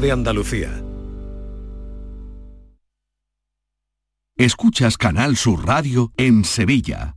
de Andalucía. Escuchas Canal Sur Radio en Sevilla.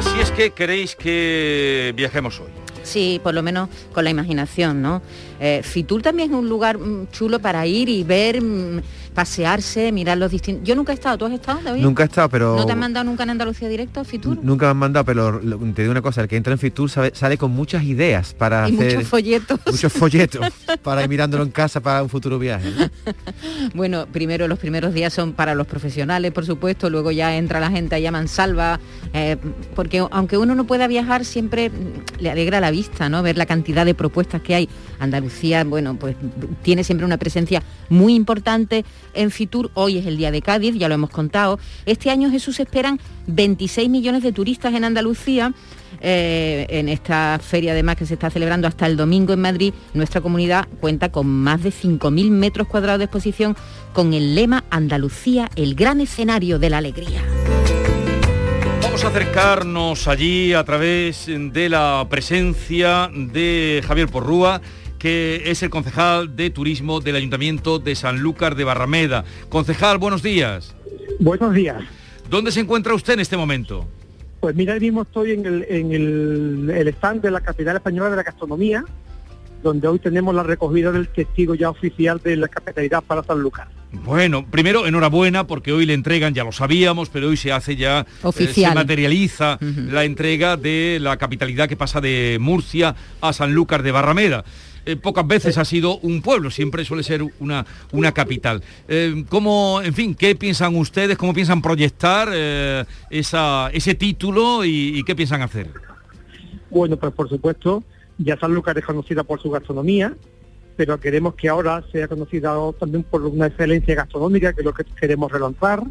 Así es que queréis que viajemos hoy. Sí, por lo menos con la imaginación, ¿no? Eh, Fitur también es un lugar mm, chulo para ir y ver, mm, pasearse, mirar los distintos... Yo nunca he estado, ¿tú has estado, David? Nunca he estado, pero... ¿No te han mandado nunca en Andalucía directo a Fitur? Nunca me han mandado, pero lo- te digo una cosa, el que entra en Fitur sabe- sale con muchas ideas para Y hacer... muchos folletos. Muchos folletos para ir mirándolo en casa para un futuro viaje. ¿no? Bueno, primero los primeros días son para los profesionales, por supuesto, luego ya entra la gente a mansalva, eh, porque aunque uno no pueda viajar, siempre mm, le alegra la vista, ¿no? Ver la cantidad de propuestas que hay. Andalucía, bueno, pues tiene siempre una presencia muy importante en Fitur. Hoy es el día de Cádiz, ya lo hemos contado. Este año, Jesús, esperan 26 millones de turistas en Andalucía. Eh, en esta feria además que se está celebrando hasta el domingo en Madrid, nuestra comunidad cuenta con más de 5.000 metros cuadrados de exposición con el lema Andalucía, el gran escenario de la alegría. Vamos a acercarnos allí a través de la presencia de Javier Porrúa, que es el concejal de turismo del Ayuntamiento de Sanlúcar de Barrameda. Concejal, buenos días. Buenos días. ¿Dónde se encuentra usted en este momento? Pues mira, ahora mismo estoy en el, en el, el stand de la capital española de la gastronomía, donde hoy tenemos la recogida del testigo ya oficial de la capitalidad para Sanlúcar. Bueno, primero enhorabuena porque hoy le entregan, ya lo sabíamos, pero hoy se hace ya, eh, Oficial. se materializa la entrega de la capitalidad que pasa de Murcia a Sanlúcar de Barrameda. Eh, pocas veces ha sido un pueblo, siempre suele ser una, una capital. Eh, ¿Cómo, en fin, qué piensan ustedes, cómo piensan proyectar eh, esa, ese título y, qué piensan hacer? Bueno, pues por supuesto, ya Sanlúcar es conocida por su gastronomía, pero queremos que ahora sea conocida también por una excelencia gastronómica, que es lo que queremos relanzar,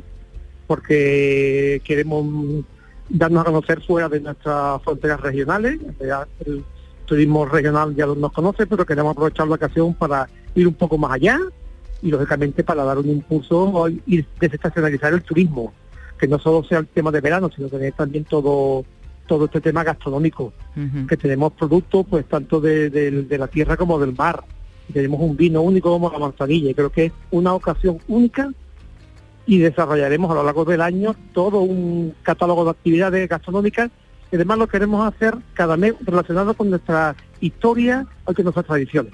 porque queremos darnos a conocer fuera de nuestras fronteras regionales. Turismo regional ya nos conoce, pero queremos aprovechar la ocasión para ir un poco más allá y lógicamente para dar un impulso y desestacionalizar el turismo, que no solo sea el tema de verano, sino tener también todo todo este tema gastronómico, que tenemos productos pues tanto de, de- de la tierra como del mar. Tenemos un vino único como la manzanilla y creo que es una ocasión única y desarrollaremos a lo largo del año todo un catálogo de actividades gastronómicas y además lo queremos hacer cada mes relacionado con nuestra historia o con nuestras tradiciones.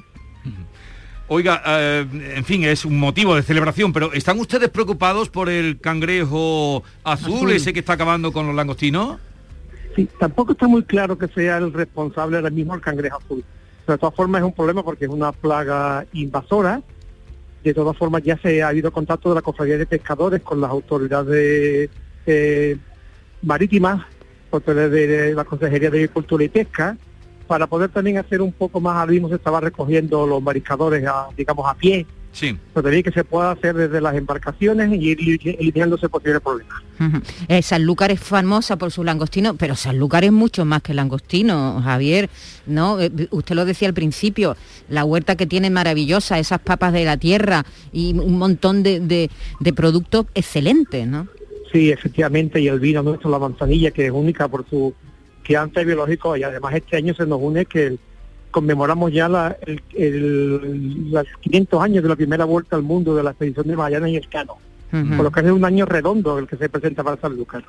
Oiga, eh, en fin, es un motivo de celebración, pero ¿están ustedes preocupados por el cangrejo azul, Azul. ese que está acabando con los langostinos? Sí, tampoco está muy claro que sea el responsable ahora mismo el cangrejo azul. Pero de todas formas es un problema porque es una plaga invasora De todas formas, ya se ha habido contacto de la Cofradía de Pescadores con las autoridades eh, marítimas, de la Consejería de Agricultura y Pesca, para poder también hacer un poco más, al mismo se estaba recogiendo los mariscadores, a, digamos, a pie, Sí. pero también que se pueda hacer desde las embarcaciones y ir eli- eliminándose posibles problemas. Ujú. Eh, Sanlúcar es famosa por su langostino, pero Sanlúcar es mucho más que langostino, Javier. ¿no? Eh, Usted lo decía al principio, la huerta que tiene maravillosa, esas papas de la tierra y un montón de, de- de productos excelentes, ¿no? Sí, efectivamente, y el vino nuestro, la manzanilla, que es única por su crianza biológico, y además este año se nos une que el- conmemoramos ya la, el, el- los 500 años de la primera vuelta al mundo de la expedición de Magallanes y Escano, Ujú. por lo que es un año redondo el que se presenta para Sanlúcar.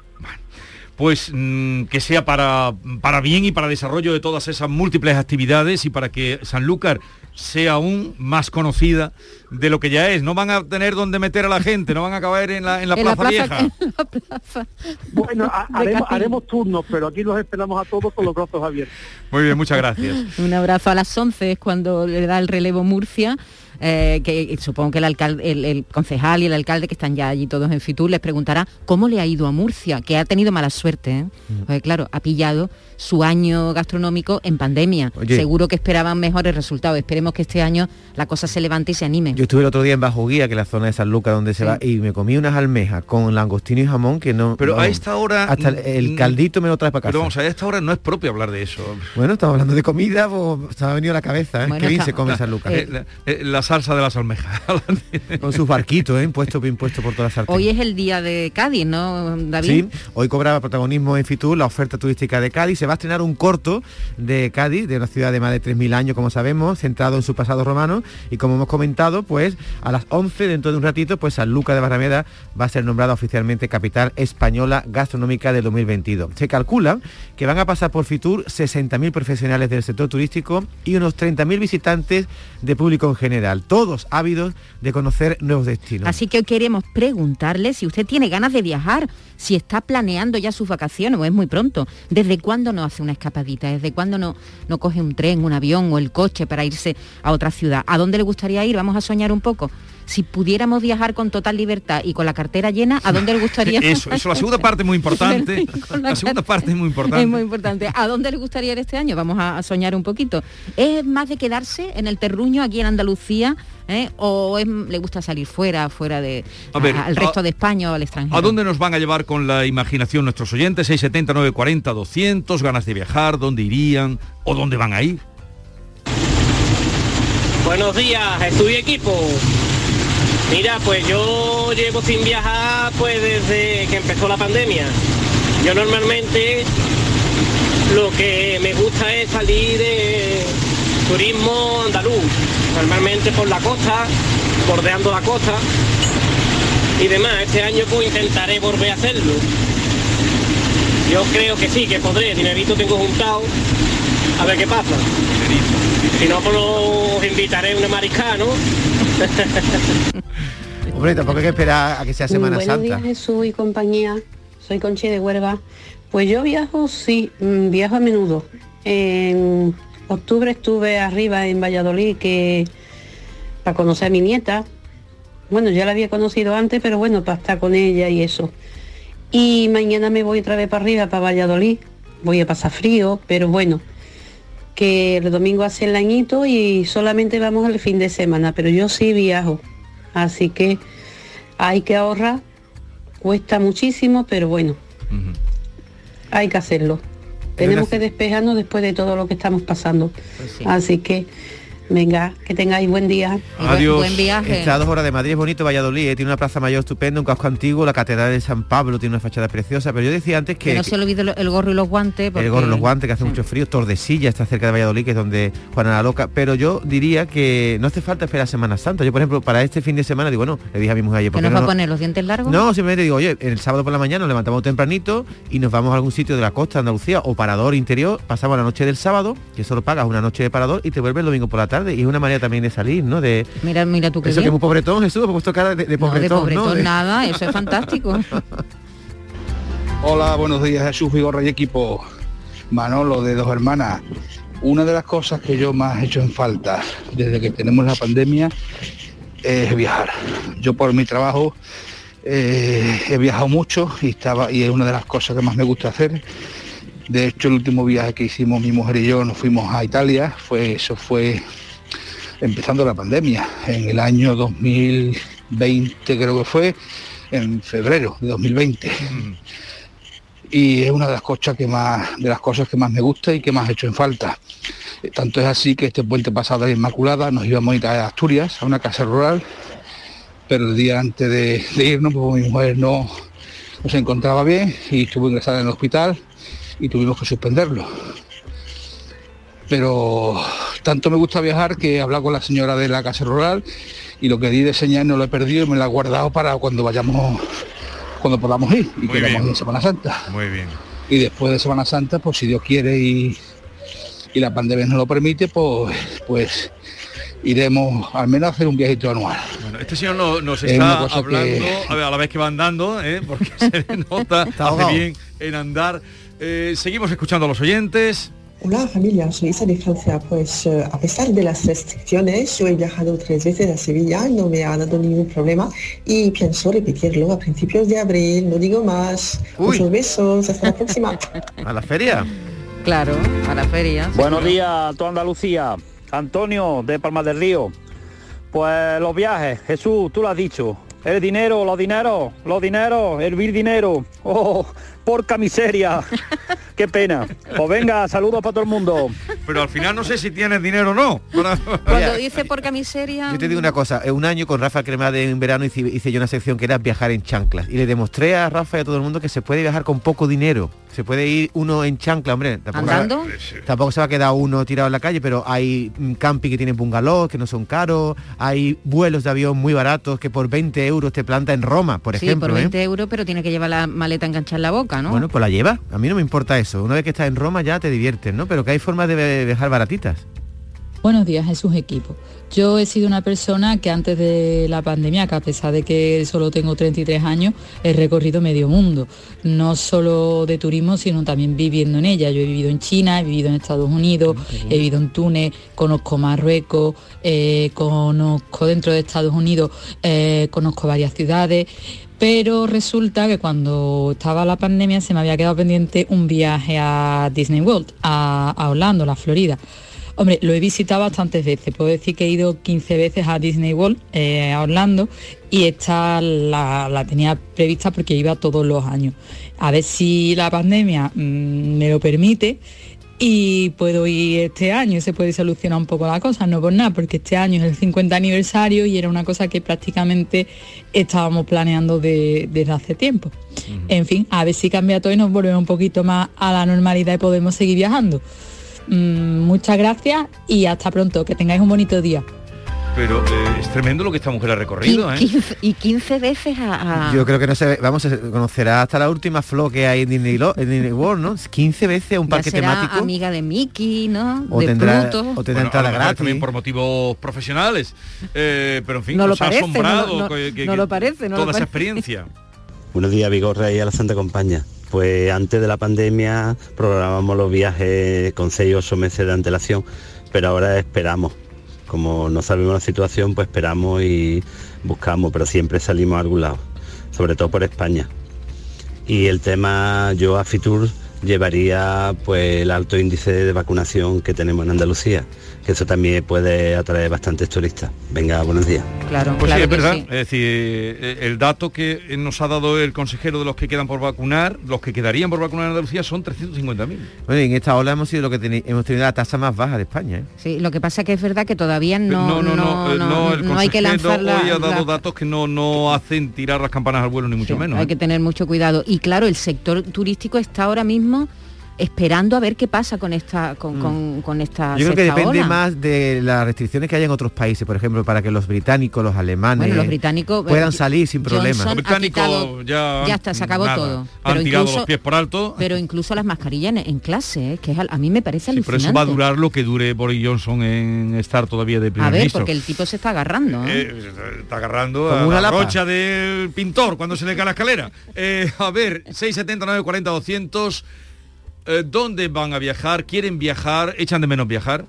Pues mm, que sea para, para bien y para desarrollo de todas esas múltiples actividades y para que Sanlúcar sea aún más conocida de lo que ya es. No van a tener donde meter a la gente, no van a caber en la, en la En Plaza Vieja. en la plaza. Bueno, ha- haremos, haremos turnos, pero aquí los esperamos a todos con los brazos abiertos. Muy bien, muchas gracias. Un abrazo a las 11 es cuando le da el relevo Murcia. Eh, que supongo que el, alcalde, el, el concejal y el alcalde que están ya allí todos en Fitur les preguntará cómo le ha ido a Murcia, que ha tenido mala suerte, ¿eh? Porque, claro, ha pillado su año gastronómico en pandemia. Oye. Seguro que esperaban mejores resultados. Esperemos que este año la cosa se levante y se anime. Yo estuve el otro día en Bajo Guía, que es la zona de San Lucas donde se va, y me comí unas almejas con langostino y jamón que no... Pero a esta hora... Hasta el, mm, caldito me lo trae para casa. Pero vamos, a esta hora no es propio hablar de eso. Bueno, estamos hablando de comida, pues se me ha venido a la cabeza, ¿eh? Bueno, Qué bien se come San Lucas. Eh, la, eh, la salsa de las almejas. Con sus barquitos, ¿eh? Impuesto, impuesto por toda la sartén. Hoy es el día de Cádiz, ¿no, David? Sí, hoy cobraba protagonismo en Fitur la oferta turística de Cádiz. Se va a estrenar un corto de Cádiz, de una ciudad de más de 3.000 años, como sabemos, centrado en su pasado romano. Y como hemos comentado, pues a las 11, dentro de un ratito, pues San Lucas de Barrameda va a ser nombrada oficialmente capital española gastronómica del 2022. Se calcula que van a pasar por Fitur 60.000 profesionales del sector turístico y unos 30.000 visitantes de público en general, todos ávidos de conocer nuevos destinos. Así que hoy queremos preguntarle si usted tiene ganas de viajar, si está planeando ya sus vacaciones o es muy pronto. ¿Desde cuándo no hace una escapadita? ¿Desde cuándo no, no coge un tren, un avión o el coche para irse a otra ciudad? ¿A dónde le gustaría ir? Vamos a soñar un poco. Si pudiéramos viajar con total libertad y con la cartera llena, ¿a dónde le gustaría? Eso, eso, la segunda parte es muy importante. La segunda parte es muy importante. Es muy importante. ¿A dónde le gustaría ir este año? Vamos a, a soñar un poquito. ¿Es más de quedarse en el terruño aquí en Andalucía? eh? ¿O es- le gusta salir fuera, fuera de A ver, al resto a- de España o al extranjero? ¿A dónde nos van a llevar con la imaginación nuestros oyentes? 670, 940, 200, ganas de viajar, dónde irían o dónde van a ir. Buenos días, y equipo. Mira, pues yo llevo sin viajar pues desde que empezó la pandemia. Yo normalmente lo que me gusta es salir de turismo andaluz, normalmente por la costa, bordeando la costa y demás. Este año pues intentaré volver a hacerlo. Yo creo que sí, que podré, dinerito tengo juntado, a ver qué pasa. Si no, pues os invitaré a una mariscada, ¿no? Hombre, tampoco hay que esperar a que sea Semana Buenos Santa. días Jesús y compañía. Soy Conchi de Huelva. Pues yo viajo, sí, mm, viajo a menudo. En octubre estuve arriba en Valladolid que para conocer a mi nieta. Bueno, ya la había conocido antes, pero bueno, para estar con ella y eso. Y mañana me voy otra vez para arriba, para Valladolid. Voy a pasar frío, pero bueno, que el domingo hace el añito y solamente vamos el fin de semana, pero yo sí viajo. Así que hay que ahorrar, cuesta muchísimo, pero bueno, hay que hacerlo. Tenemos que despejarnos después de todo lo que estamos pasando. Así que, venga, que tengáis buen día. Adiós. buen viaje. Está a dos horas de Madrid, es bonito Valladolid, eh, tiene una plaza mayor estupenda, un casco antiguo, la catedral de San Pablo tiene una fachada preciosa, pero yo decía antes Que que, no se olvide el gorro y los guantes. porque- el gorro, los guantes, que hace mucho frío, Tordesillas está cerca de Valladolid, que es donde Juana la Loca, pero yo diría que no hace falta esperar Semana Santa. Yo, por ejemplo, para este fin de semana digo, bueno, le dije a mi mujer ayer, ¿por ¿Que qué nos no va a poner los dientes largos? No, simplemente digo, oye, el sábado por la mañana nos levantamos tempranito y nos vamos a algún sitio de la costa de Andalucía o parador interior, pasamos la noche del sábado, que solo pagas una noche de parador y te vuelves el domingo por la tarde. Y es una manera también de salir, ¿no? De Mira, mira tú qué eso que es muy pobretón, Jesús, he puesto cara de, de No, de pobretón, ¿no? De- nada, eso es fantástico. Hola, buenos días Jesús Vigorra y equipo. Manolo de Dos Hermanas. Una de las cosas que yo más he hecho en falta desde que tenemos la pandemia es viajar. Yo por mi trabajo eh, he viajado mucho y estaba y es una de las cosas que más me gusta hacer. De hecho, el último viaje que hicimos mi mujer y yo nos fuimos a Italia, fue eso fue empezando la pandemia, en el año 2020 creo que fue, en febrero de 2020. Y es una de las cosas que más, de las cosas que más me gusta y que más he hecho en falta. Eh, Tanto es así que este puente pasado de Inmaculada nos íbamos a ir a Asturias, a una casa rural, pero el día antes de, de irnos, pues mi mujer no, no se encontraba bien y estuvo ingresada en el hospital y tuvimos que suspenderlo. Pero tanto me gusta viajar que he hablado con la señora de la casa rural y lo que di de señal no lo he perdido y me lo he guardado para cuando vayamos, cuando podamos ir y queramos ir en Semana Santa. Muy bien. Y después de Semana Santa, pues si Dios quiere y, y la pandemia nos lo permite, pues, pues iremos al menos a hacer un viajito anual. Bueno, este señor no- nos está hablando que- a, ver, a la vez que va andando, ¿eh? porque se nota, hace bien en andar. Eh, seguimos escuchando a los oyentes. Hola familia, soy Isa de Francia. Pues eh, a pesar de las restricciones, yo he viajado tres veces a Sevilla, no me ha dado ningún problema y pienso repetirlo a principios de abril, no digo más. Muchos besos, hasta la próxima. ¿A la feria? Claro, a la feria. Buenos días a toda Andalucía. Antonio de Palma del Río. Pues los viajes, Jesús, tú lo has dicho. El dinero, los dineros, los dineros, hervir dinero. Oh, porca miseria. Qué pena. Pues venga, saludos para todo el mundo. Pero al final no sé si tienes dinero o no. para- Cuando dice porca miseria... Yo te digo una cosa, eh, un año con Rafa Cremade en verano hice, hice yo una sección que era viajar en chanclas y le demostré a Rafa y a todo el mundo que se puede viajar con poco dinero. Se puede ir uno en chancla, hombre. Tampoco, ¿Andando? Tampoco se va a quedar uno tirado en la calle, pero hay mm, camping que tienen bungalows que no son caros, hay vuelos de avión muy baratos que por 20 euros te planta en Roma, por sí, ejemplo. por ¿eh? 20 euros, pero tiene que llevar la maleta enganchada en la boca, ¿no? Bueno, pues la lleva. A mí no me importa eso. Una vez que estás en Roma ya te diviertes, ¿no? Pero que hay formas de viajar baratitas. Buenos días, Jesús Equipo. Yo he sido una persona que antes de la pandemia, que a pesar de que solo tengo 33 años, he recorrido medio mundo. No solo de turismo, sino también viviendo en ella. Yo he vivido en China, he vivido en Estados Unidos, he vivido en Túnez, conozco Marruecos, eh, conozco dentro de Estados Unidos, eh, conozco varias ciudades. Pero resulta que cuando estaba la pandemia se me había quedado pendiente un viaje a Disney World, a, a Orlando, la Florida. Hombre, lo he visitado bastantes veces. Puedo decir que he ido 15 veces a Disney World, eh, a Orlando, y esta la, la tenía prevista porque iba todos los años. A ver si la pandemia mm, me lo permite y puedo ir este año se puede solucionar un poco la cosa, no por nada, porque este año es el 50 aniversario y era una cosa que prácticamente estábamos planeando de- desde hace tiempo. En fin, a ver si cambia todo y nos volvemos un poquito más a la normalidad y podemos seguir viajando. Mm, muchas gracias y hasta pronto, que tengáis un bonito día. Pero eh, es tremendo lo que esta mujer ha recorrido, ¿eh? 15 y 15 veces a... a- Yo creo que no se vamos, se conocerá hasta la última flor que hay en Disney, Lo- en Disney World, ¿no? 15 veces a un ya parque será temático. amiga de Mickey, ¿no? O de tendrá- Pluto. o tendrá Bueno, entrada lo gratis. también por motivos profesionales. Eh, pero en fin, No lo nos ha parece, no lo- asombrado no- que- que- no que lo parece, no lo toda esa parece. experiencia. Buenos días, Vigorra y a la Santa Compañía. Pues antes de la pandemia programamos los viajes con 6 o 8 meses de antelación, pero ahora esperamos. Como no sabemos la situación, pues esperamos y buscamos, pero siempre salimos a algún lado, sobre todo por España. Y el tema, yo a Fitur llevaría pues el alto índice de vacunación que tenemos en Andalucía, que eso también puede atraer bastantes turistas. Venga, buenos días. Claro, Pues claro sí, es verdad. sí. Es decir, eh, el dato que nos ha dado el consejero de los que quedan por vacunar, los que quedarían por vacunar en Andalucía son 350.000. Bueno, en esta ola hemos sido lo que teni- hemos tenido la tasa más baja de España. ¿eh? Sí, lo que pasa que es verdad que todavía no, no, no, eh, no, el no hay que consejero lanzar la- hoy ha dado la- datos que no, no hacen tirar las campanas al vuelo, ni mucho menos. Hay ¿eh? que tener mucho cuidado. Y claro, el sector turístico está ahora mismo esperando a ver qué pasa con esta con, con- con esta Mm. Yo creo que depende ola. más de las restricciones que hay en otros países, por ejemplo, para que los británicos, los alemanes Bueno, los británicos eh, puedan salir sin Johnson problema. ha Los británicos ya, ya está, se acabó nada, todo. Han Pero tirado incluso- los pies por alto. Pero incluso las mascarillas en, en clase, ¿eh? que es a mí me parece Sí, pero eso va a durar lo que dure Boris Johnson en estar todavía de primer a ver, ministro. porque el tipo se está agarrando. ¿eh? Eh, está agarrando Como a una la lapa. rocha del pintor cuando se le cae la escalera. Eh, a ver, 679 40 200 eh, ¿Dónde van a viajar? ¿Quieren viajar? ¿Echan de menos viajar?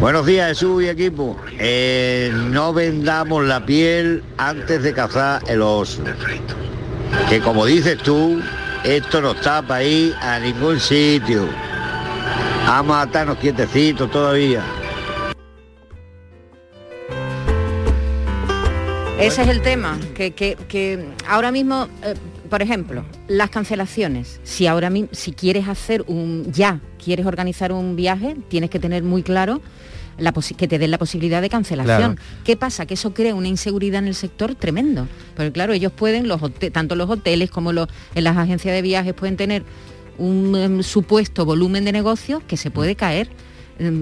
Buenos días, Jesús y equipo. Eh, no vendamos la piel antes de cazar el oso. Que como dices tú, esto no está para ir a ningún sitio. Vamos a estarnos quietecitos todavía. Ese es el tema, que, que- que ahora mismo, eh, por ejemplo, las cancelaciones. Si ahora mismo, si quieres hacer un, ya quieres organizar un viaje, tienes que tener muy claro la que te den la posibilidad de cancelación. Claro. ¿Qué pasa? Que eso crea una inseguridad en el sector tremendo. Porque claro, ellos pueden, los tanto los hoteles como los, en las agencias de viajes pueden tener un em, supuesto volumen de negocios que se pude caer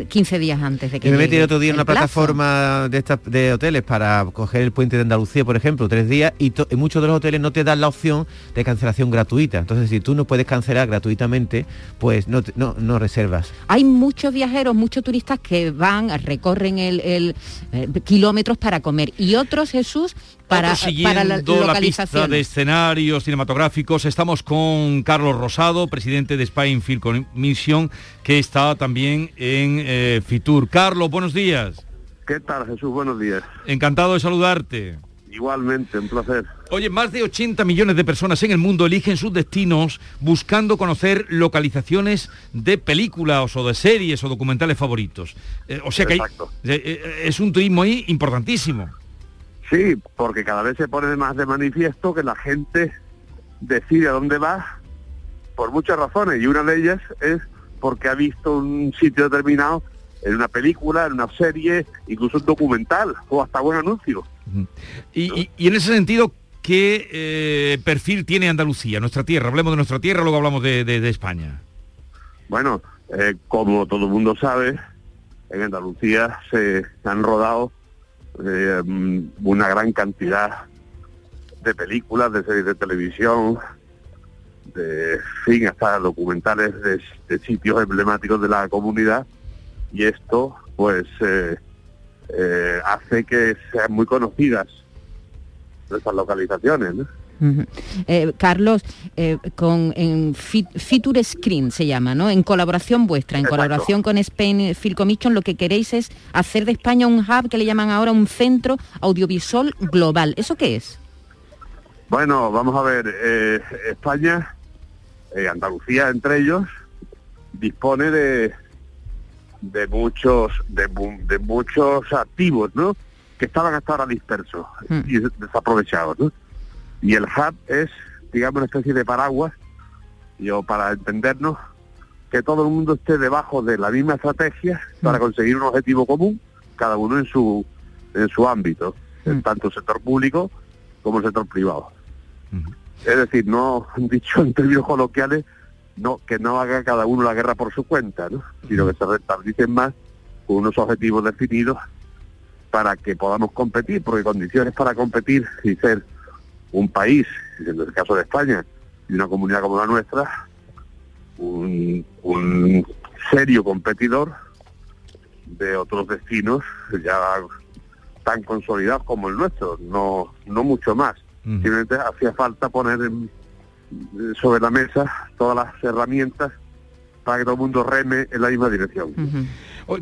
15 días antes de que Yo me metí el otro día en una plazo. plataforma de estas de hoteles para coger el puente de Andalucía, por ejemplo, tres días, y, muchos de los hoteles no te dan la opción de cancelación gratuita. Entonces, si tú no puedes cancelar gratuitamente, pues no, no reservas. Hay muchos viajeros, muchos turistas que van, recorren el, el, eh, kilómetros para comer y otros, Jesús, para, para la siguiendo la, pista localización. de escenarios cinematográficos, estamos con Carlos Rosado, presidente de Spain Film Commission, que está también en eh, Fitur. Carlos, buenos días. ¿Qué tal, Jesús? Buenos días. Encantado de saludarte. Igualmente, un placer. Oye, más de 80 millones de personas en el mundo eligen sus destinos buscando conocer localizaciones de películas o de series o documentales favoritos. Eh, o sea que hay- eh, eh, es un turismo ahí importantísimo. Sí, porque cada vez se pone más de manifiesto que la gente decide a dónde va por muchas razones y una de ellas es porque ha visto un sitio determinado en una película, en una serie, incluso un documental o hasta un anuncio. Y, y- y en ese sentido, ¿qué eh, perfil tiene Andalucía, nuestra tierra? Hablemos de nuestra tierra, luego hablamos de, de- de España. Bueno, eh, como todo el mundo sabe, en Andalucía se han rodado eh, una gran cantidad de películas, de series de televisión, de fin, hasta documentales de, sitios emblemáticos de la comunidad y esto pues eh, eh, hace que sean muy conocidas nuestras localizaciones. Eh, Carlos, eh, con en Fit- Feature Screen se llama, ¿no? En colaboración vuestra, en Exacto. colaboración con Spain Film Commission, lo que queréis es hacer de España un hub que le llaman ahora un centro audiovisual global. ¿Eso qué es? Bueno, vamos a ver, eh, España, eh, Andalucía entre ellos, dispone de, de muchos de, mu- de muchos activos, ¿no? Que estaban hasta ahora dispersos y des- desaprovechados, ¿no? Y el hub es, digamos, una especie de paraguas, yo para entendernos, que todo el mundo esté debajo de la misma estrategia para conseguir un objetivo común, cada uno en su en su ámbito, en tanto el sector público como el sector privado. Es decir, no dicho en términos coloquiales, no que no haga cada uno la guerra por su cuenta, ¿no? sino que se restablecen más con unos objetivos definidos para que podamos competir, porque condiciones para competir y ser un país, en el caso de España, y una comunidad como la nuestra, un, un serio competidor de otros destinos ya tan consolidados como el nuestro, no, no mucho más. Simplemente hacía falta poner en- sobre la mesa todas las herramientas para que todo el mundo reme en la misma dirección.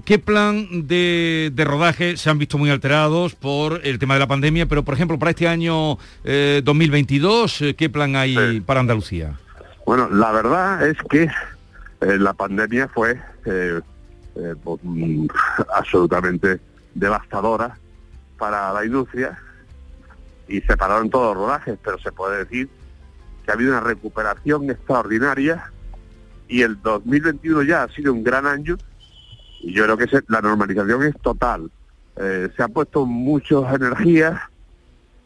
¿Qué plan de, de rodaje se han visto muy alterados por el tema de la pandemia? Pero, por ejemplo, para este año eh, 2022, eh, ¿qué plan hay para Andalucía? Bueno, la verdad es que eh, la pandemia fue eh, pues, mm, absolutamente devastadora para la industria y se pararon todos los rodajes, pero se puede decir que ha habido una recuperación extraordinaria y el 2021 ya ha sido un gran año y yo creo que se- la normalización es total. Eh, se han puesto muchas energías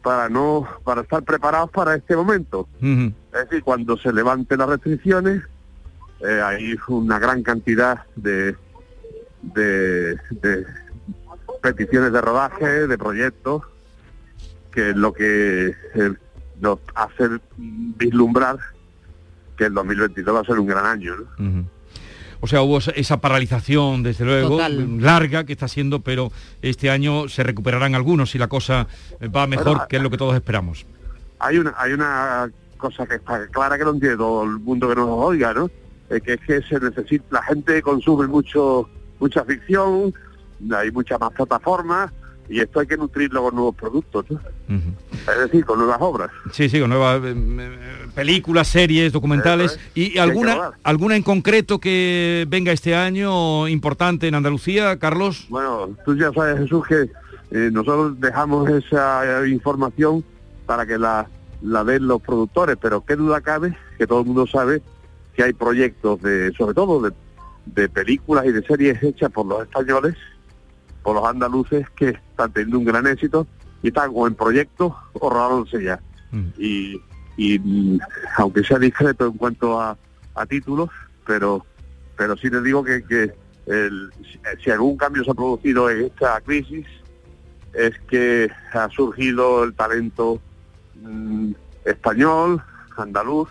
para no para estar preparados para este momento. Es decir, cuando se levanten las restricciones, eh, hay una gran cantidad de, de, de peticiones de rodaje, de proyectos, que es lo que eh, nos hace vislumbrar que el 2022 va a ser un gran año. ¿no? O sea, hubo esa- paralización, desde luego, Total. larga que está siendo, pero este año se recuperarán algunos y la cosa eh, va mejor, Bueno, que es lo que todos esperamos. Hay una, hay una cosa que está clara que lo entiende todo el mundo que nos oiga, ¿no? Eh, que es que se necesita, la gente consume mucho mucha ficción, hay muchas más plataformas y esto hay que nutrirlo con nuevos productos, ¿no? es decir, con nuevas obras. Sí, sí, con nuevas eh, eh, películas, series, documentales. ¿Y alguna, alguna en concreto que venga este año importante en Andalucía, Carlos? Bueno, tú ya sabes, Jesús, que eh, nosotros dejamos esa eh, información para que la, la den los productores, pero qué duda cabe que todo el mundo sabe que hay proyectos de, sobre todo de, de películas y de series hechas por los españoles, por los andaluces, que están teniendo un gran éxito y están o en proyectos o rodándose ya. Y, y, mm, aunque sea discreto en cuanto a, a títulos, pero pero sí te digo que, que el- si- algún cambio se ha producido en esta crisis es que ha surgido el talento mm, español, andaluz,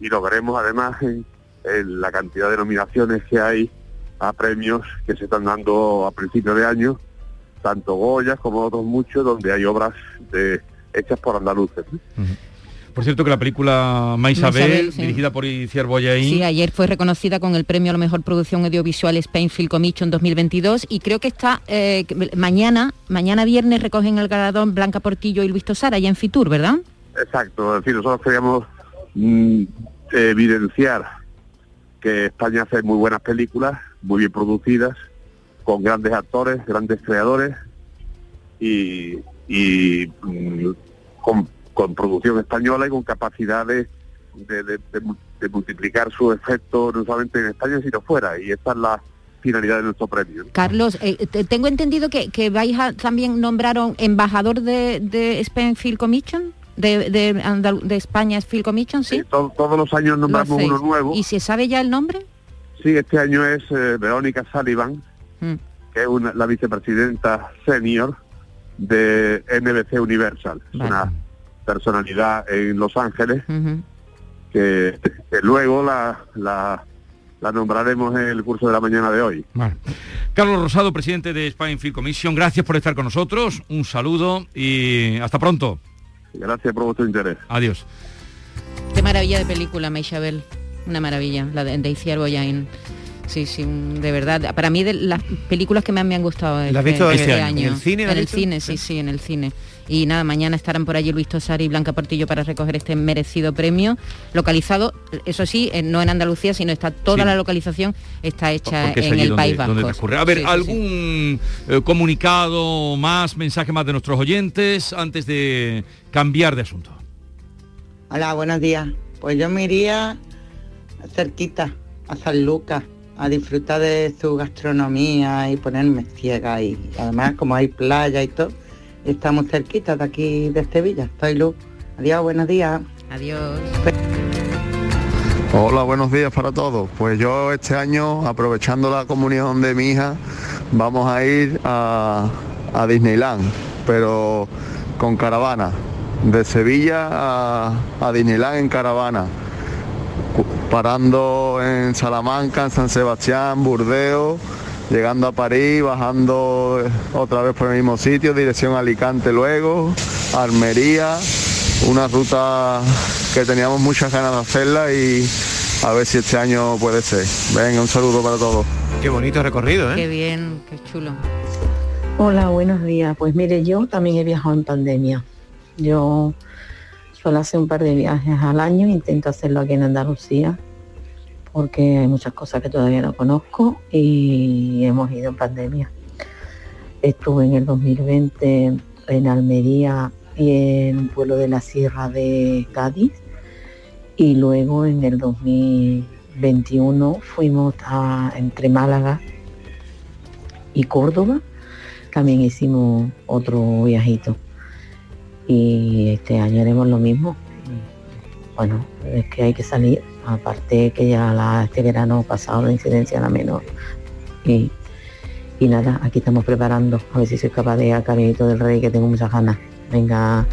y lo veremos además en, en la cantidad de nominaciones que hay a premios que se están dando a principios de año, tanto Goya como otros muchos, donde hay obras de, hechas por andaluces. Por cierto que la película Maisabel, sí. dirigida por Iciar Boyaín, Sí, ayer fue reconocida con el premio a la mejor producción audiovisual Spain Film Commission 2022 y creo que está eh, mañana, mañana viernes recogen el galardón Blanca Portillo y Luis Tosar allá en Fitur, ¿verdad? Exacto, es decir, nosotros queríamos mm, evidenciar que España hace muy buenas películas, muy bien producidas, con grandes actores, grandes creadores y, y, mm, con, con producción española y con capacidad de, de- de- de mu- de multiplicar su efecto no solamente en España sino fuera y esta es la finalidad de nuestro premio. Carlos, eh, te- tengo entendido que, que vais a también nombraron embajador de, de Spain Film Commission, de, de, Andal- de España Film Commission, ¿sí? To- todos los años nombramos uno nuevo. ¿Y se sabe ya el nombre? Sí, este año es eh, Verónica Sullivan, Mm. que es una- la vicepresidenta senior de NBC Universal. Es una personalidad en Los Ángeles que, que luego la, la, la nombraremos en el curso de la mañana de hoy. Vale. Carlos Rosado, presidente de Spain Film Commission, gracias por estar con nosotros, un saludo y hasta pronto. Gracias por vuestro interés. Adiós. Qué maravilla de película, Maishabel. Una maravilla, la de, de Iciar Boyain. Sí, sí, de verdad. Para mí de las películas que más me han gustado ¿La has este, visto este en año. el cine, En el visto? cine, sí, sí, en el cine. Y nada, mañana estarán por allí Luis Tosar y Blanca Portillo para recoger este merecido premio, localizado, eso sí, en- no en Andalucía, sino está toda Sí. la localización está hecha en el donde, País donde Vasco. transcurre. A ver, Sí, sí, sí. ¿algún eh, comunicado más, mensaje más de nuestros oyentes antes de cambiar de asunto? Hola, buenos días. Pues yo me iría cerquita, a San Lucas, a disfrutar de su gastronomía y ponerme ciega. Y además, como hay playa y todo, estamos cerquita de aquí de Sevilla. Estoy Luz. Adiós, buenos días. Adiós. Hola, buenos días para todos. Pues yo este año, aprovechando la comunión de mi hija, vamos a ir a, a Disneyland, pero con caravana. De Sevilla a, a Disneyland en caravana. Parando en Salamanca, en San Sebastián, Burdeos, llegando a París, bajando eh, otra vez por el mismo sitio, dirección a Alicante luego, Almería, una ruta que teníamos muchas ganas de hacerla y a ver si este año puede ser. Venga, un saludo para todos. Qué bonito recorrido, ¿eh? Qué bien, qué chulo. Hola, buenos días. Pues mire, yo también he viajado en pandemia. Yo suelo hacer un par de viajes al año, intento hacerlo aquí en Andalucía, porque hay muchas cosas que todavía no conozco y hemos ido en pandemia. Estuve en el 2020 en Almería y en un pueblo de la Sierra de Cádiz y luego en el 2021 fuimos entre Málaga y Córdoba también hicimos otro viajito. Y este año haremos lo mismo. Bueno, es que hay que salir. Aparte que ya la, este verano pasado la incidencia era menor. Y, y nada, aquí estamos preparando. A ver si soy capaz de ir al Caminito del Rey, que tengo muchas ganas. Venga,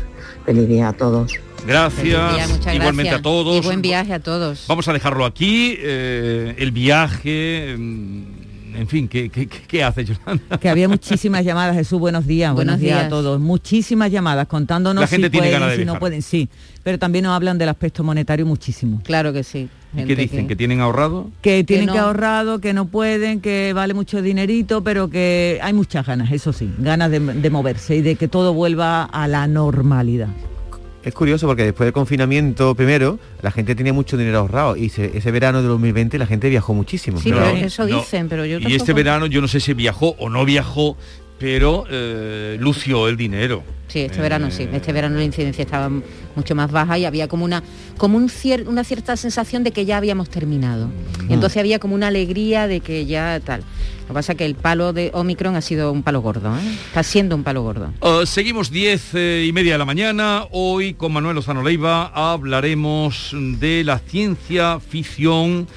feliz día a todos. Gracias, igualmente gracias. a todos. Y buen viaje a todos. Vamos a dejarlo aquí, eh, el viaje, mm, en fin, ¿qué, qué, qué- qué hace Yolanda? Que había muchísimas llamadas, Jesús, buenos días, buenos, Buenos días. a todos. Muchísimas llamadas contándonos La gente si tiene pueden, ganas de si no pueden, sí. Pero también nos hablan del aspecto monetario muchísimo. Claro que sí. ¿Y qué dicen? ¿Que tienen ahorrado? Que tienen no. que ahorrado, que no pueden, que vale mucho dinerito, pero que hay muchas ganas, eso sí, ganas de, de moverse y de que todo vuelva a la normalidad. Es curioso porque después del confinamiento primero, la gente tenía mucho dinero ahorrado y se- ese verano de 2020 la gente viajó muchísimo. Sí, No, pero eso no. dicen, pero yo Y tampoco... este verano yo no sé si viajó o no viajó, pero eh, lució el dinero. Sí, este verano sí. Este verano la incidencia estaba mucho más baja y había como una como un cier- una cierta sensación de que ya habíamos terminado. Y entonces había como una alegría de que ya tal. Lo que pasa es que el palo de Omicron ha sido un palo gordo, ¿eh? Está siendo un palo gordo. Uh, seguimos 10 eh, y media de la mañana. Hoy con Manuel Lozano Leiva hablaremos de la ciencia ficción,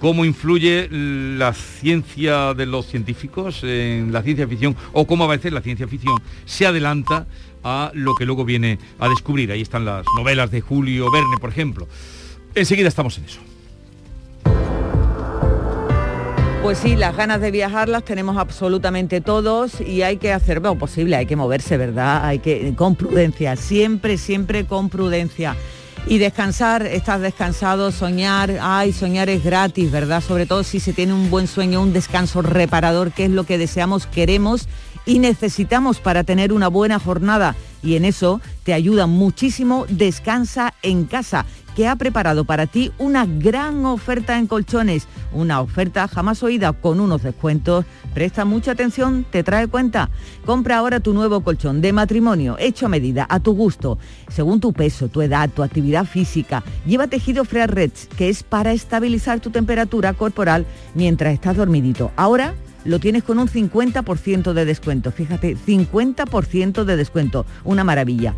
cómo influye la ciencia de los científicos en la ciencia ficción o cómo a veces la ciencia ficción se adelanta a lo que luego viene a descubrir. Ahí están las novelas de Julio Verne, por ejemplo. Enseguida estamos en eso. Pues sí, las ganas de viajar las tenemos absolutamente todos y hay que hacer lo posible, hay que moverse, ¿verdad? Hay que con prudencia, siempre, siempre con prudencia. Y descansar, estás descansado, soñar, ay, soñar es gratis, ¿verdad? Sobre todo si se tiene un buen sueño, un descanso reparador, que es lo que deseamos, queremos y necesitamos para tener una buena jornada. Y en eso te ayuda muchísimo Descansa en casa, que ha preparado para ti una gran oferta en colchones, una oferta jamás oída con unos descuentos. Presta mucha atención, te trae cuenta. Compra ahora tu nuevo colchón de matrimonio, hecho a medida, a tu gusto, según tu peso, tu edad, tu actividad física. Lleva tejido Fresh Reds, que es para estabilizar tu temperatura corporal mientras estás dormidito. Ahora lo tienes con un 50% de descuento. Fíjate, 50% de descuento. Una maravilla.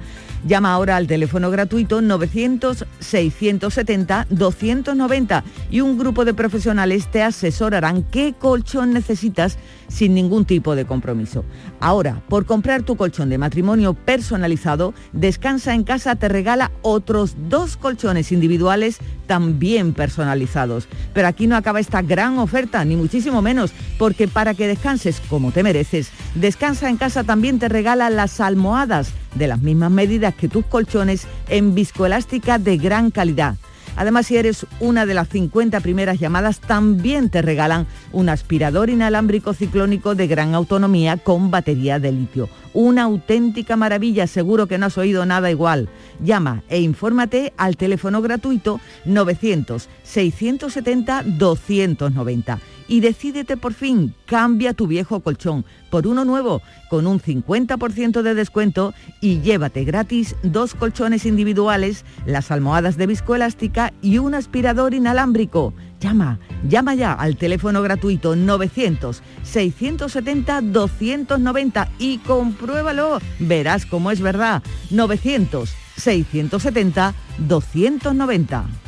Llama ahora al teléfono gratuito 900-670-290 y un grupo de profesionales te asesorarán qué colchón necesitas sin ningún tipo de compromiso. Ahora, por comprar tu colchón de matrimonio personalizado, Descansa en casa te regala otros dos colchones individuales también personalizados. Pero aquí no acaba esta gran oferta, ni muchísimo menos, porque para que descanses como te mereces, Descansa en casa también te regala las almohadas de las mismas medidas que tus colchones en viscoelástica de gran calidad. Además, si eres una de las 50 primeras llamadas, también te regalan un aspirador inalámbrico ciclónico de gran autonomía con batería de litio. Una auténtica maravilla, seguro que no has oído nada igual. Llama e infórmate al teléfono gratuito 900-670-290 y decídete por fin, cambia tu viejo colchón por uno nuevo con un 50% de descuento y llévate gratis dos colchones individuales, las almohadas de viscoelástica y un aspirador inalámbrico. Llama, llama ya al teléfono gratuito 900-670-290 y compruébalo. Verás cómo es verdad. 900-670-290.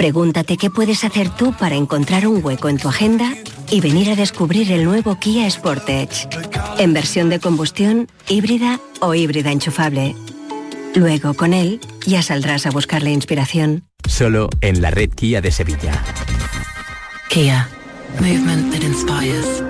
Pregúntate qué puedes hacer tú para encontrar un hueco en tu agenda y venir a descubrir el nuevo Kia Sportage. En versión de combustión, híbrida o híbrida enchufable. Luego, con él, ya saldrás a buscar la inspiración. Solo en la red Kia de Sevilla. Kia. Movement that inspires.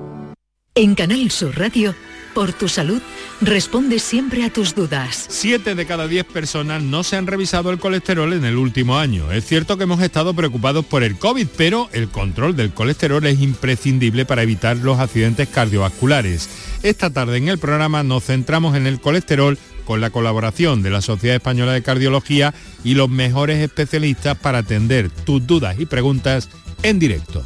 En Canal Sur Radio, por tu salud, responde siempre a tus dudas. Siete de cada diez personas no se han revisado el colesterol en el último año. Es cierto que hemos estado preocupados por el COVID, pero el control del colesterol es imprescindible para evitar los accidentes cardiovasculares. Esta tarde en el programa nos centramos en el colesterol con la colaboración de la Sociedad Española de Cardiología y los mejores especialistas para atender tus dudas y preguntas en directo.